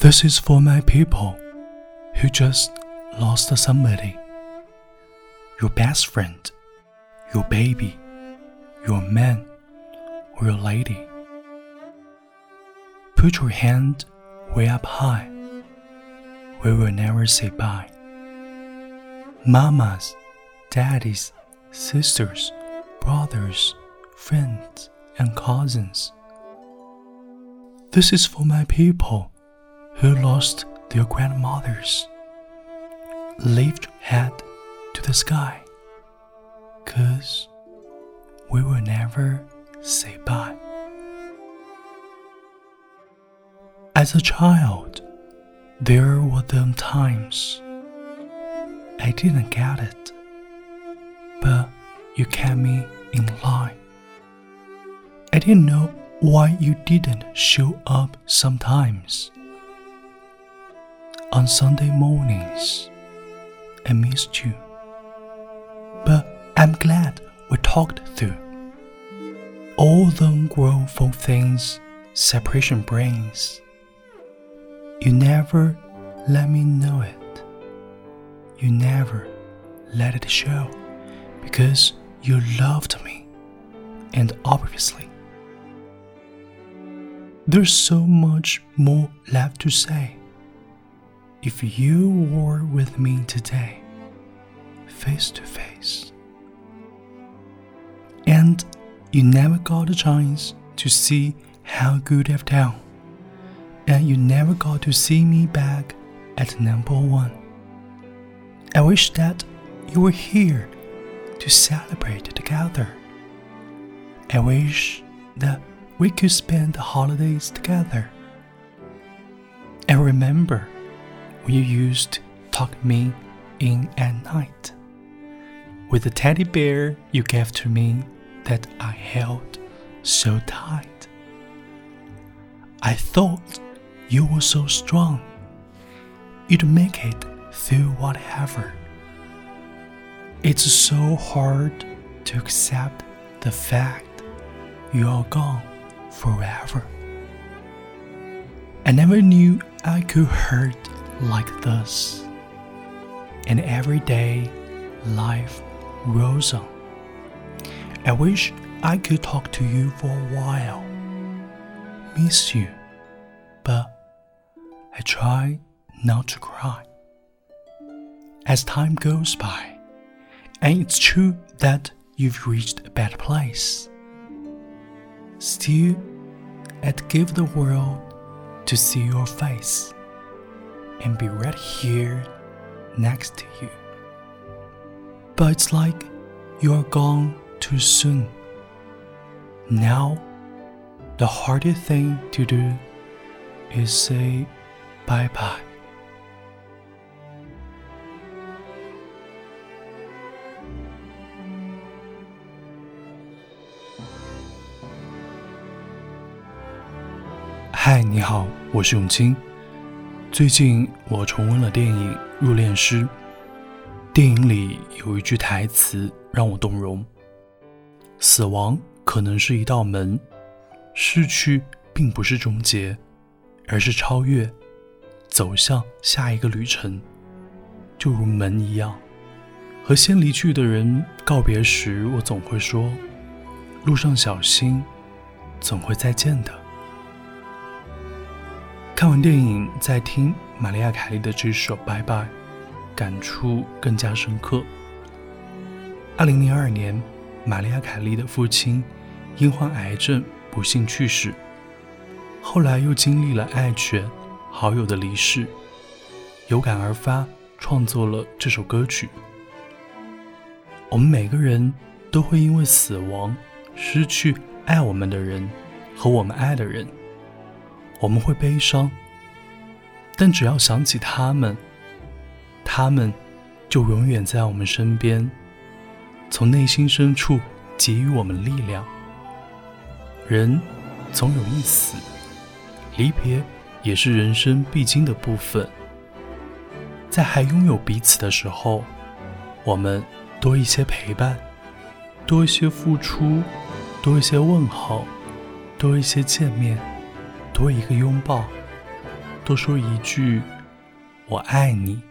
This is for my people who just lost somebody. Your best friend, your baby, your man, or your lady. Put your hand way up high. We will never say bye. Mamas, daddies, sisters, brothers, friends, and cousins. This is for my people who lost their grandmothers. Lift head to the sky, cause we will never say bye. As a child, there were them times I didn't get it, but you kept me in line. I didn't know why you didn't show up sometimes. On Sunday mornings, I missed you. But I'm glad we talked through. All the grown things separation brings. You never let me know it. You never let it show because you loved me. And obviously, there's so much more left to say. If you were with me today, face to face, and you never got a chance to see how good I've done, and you never got to see me back at number one, I wish that you were here to celebrate together. I wish that we could spend the holidays together. I remember you used to tuck me in at night with the teddy bear you gave to me that I held so tight. I thought you were so strong, you'd make it through whatever. It's so hard to accept the fact you are gone forever. I never knew I could hurt like this. And every day, life rolls on. I wish I could talk to you for a while, miss you, but I try not to cry. As time goes by, and it's true that you've reached a better place, still, I'd give the world to see your face and be right here next to you. But it's like you're gone too soon. Now, the hardest thing to do is say bye bye. 嗨，你好，我是永清。 最近我重温了电影《入殓师》，电影里有一句台词让我动容：“死亡可能是一道门，逝去并不是终结，而是超越，走向下一个旅程。就如门一样，和先离去的人告别时，我总会说：路上小心，总会再见的。”看完电影，再听玛丽亚·凯莉的这首《拜拜》，感触更加深刻。二零零二年，玛丽亚·凯莉的父亲因患癌症不幸去世，后来又经历了爱犬、好友的离世，有感而发，创作了这首歌曲。我们每个人都会因为死亡失去爱我们的人和我们爱的人。我们会悲伤，但只要想起他们，他们就永远在我们身边，从内心深处给予我们力量。人总有一死，离别也是人生必经的部分。在还拥有彼此的时候，我们多一些陪伴，多一些付出，多一些问候，多一些见面。多一个拥抱，多说一句“我爱你”。